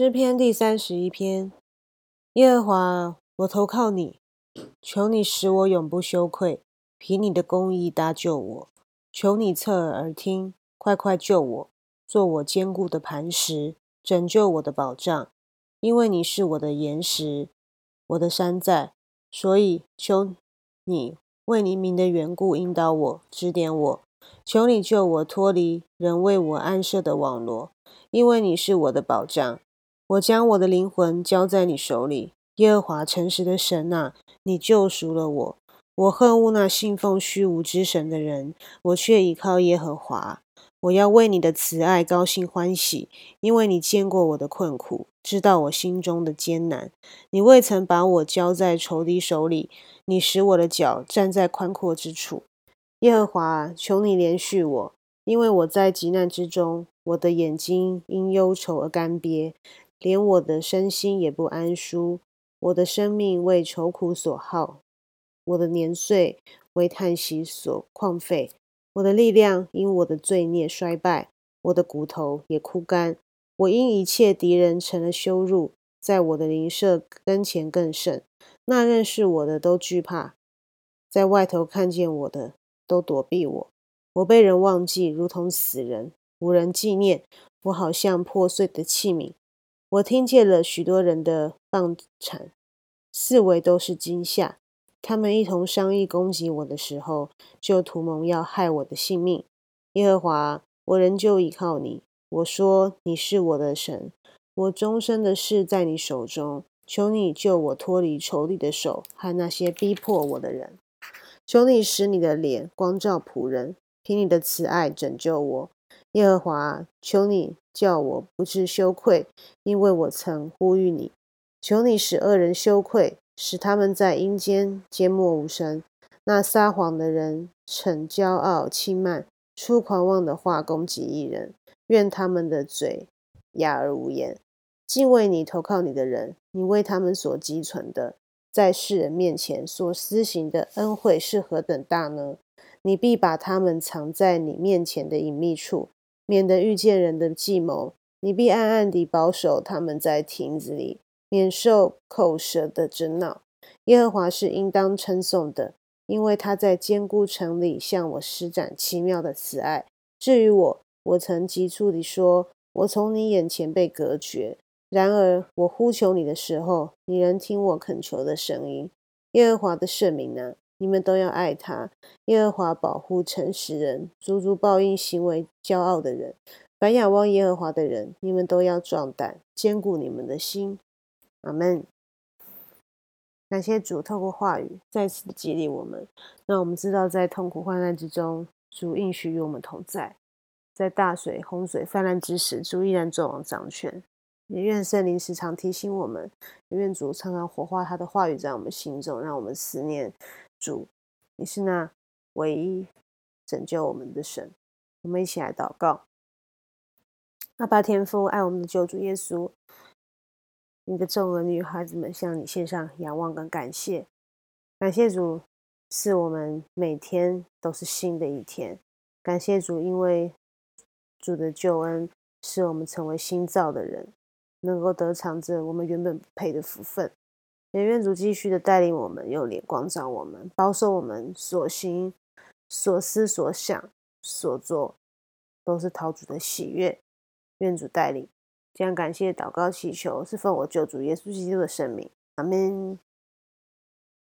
诗篇第三十一篇，耶和华，我投靠你，求你使我永不羞愧，凭你的公义搭救我。求你侧耳而听，快快救我，做我坚固的磐石，拯救我的保障。因为你是我的岩石，我的山寨，所以求你为你名的缘故引导我，指点我。求你救我脱离人为我安设的网罗，因为你是我的保障。我将我的灵魂交在你手里，耶和华诚实的神啊，你救赎了我。我恨恶那信奉虚无之神的人，我却倚靠耶和华。我要为你的慈爱高兴欢喜，因为你见过我的困苦，知道我心中的艰难。你未曾把我交在仇敌手里，你使我的脚站在宽阔之处。耶和华，求你怜恤我，因为我在急难之中，我的眼睛因忧愁而干瘪。连我的身心也不安舒，我的生命为愁苦所耗，我的年岁为叹息所旷废，我的力量因我的罪孽衰败，我的骨头也枯干。我因一切敌人成了羞辱，在我的邻舍跟前更甚。那认识我的都惧怕，在外头看见我的都躲避我。我被人忘记，如同死人，无人纪念。我好像破碎的器皿。我听见了许多人的棒产，四围都是惊吓。他们一同商议攻击我的时候，就图谋要害我的性命。耶和华，我仍旧依靠你。我说你是我的神，我终身的事在你手中。求你救我脱离仇敌的手和那些逼迫我的人。求你使你的脸光照仆人，凭你的慈爱拯救我。耶和华，求你叫我不致羞愧，因为我曾呼吁你。求你使恶人羞愧，使他们在阴间缄默无声。那撒谎的人逞骄傲轻慢，出狂妄的话攻击一人，愿他们的嘴哑而无言。敬畏你、投靠你的人，你为他们所积存的，在世人面前所施行的恩惠是何等大呢？你必把他们藏在你面前的隐秘处。免得遇见人的计谋，你必暗暗地保守他们在亭子里，免受口舌的争闹。耶和华是应当称颂的，因为他在坚固城里向我施展奇妙的慈爱。至于我，我曾急促地说：“我从你眼前被隔绝。”然而我呼求你的时候，你仍听我恳求的声音。耶和华的圣名呢？你们都要爱他。耶和华保护诚实人，足足报应行为骄傲的人。凡仰望耶和华的人，你们都要壮胆，坚固你们的心。阿门。感谢主透过话语再次激励我们，让我们知道在痛苦患难之中，主应许与我们同在。在大水洪水泛滥之时，主依然作王掌权。也愿圣灵时常提醒我们，也愿主常常活化他的话语在我们心中，让我们思念。主，你是那唯一拯救我们的神。我们一起来祷告。阿爸天父，爱我们的救主耶稣，你的众儿女孩子们向你献上仰望跟感谢。感谢主，是我们每天都是新的一天。感谢主，因为主的救恩，使我们成为新造的人，能够得偿着我们原本不配的福分。也愿主继续的带领我们，用脸光照我们，保守我们所行、所思、所想、所做，都是陶主的喜悦。愿主带领，将感谢、祷告、祈求，是奉我救主耶稣基督的圣名，阿门。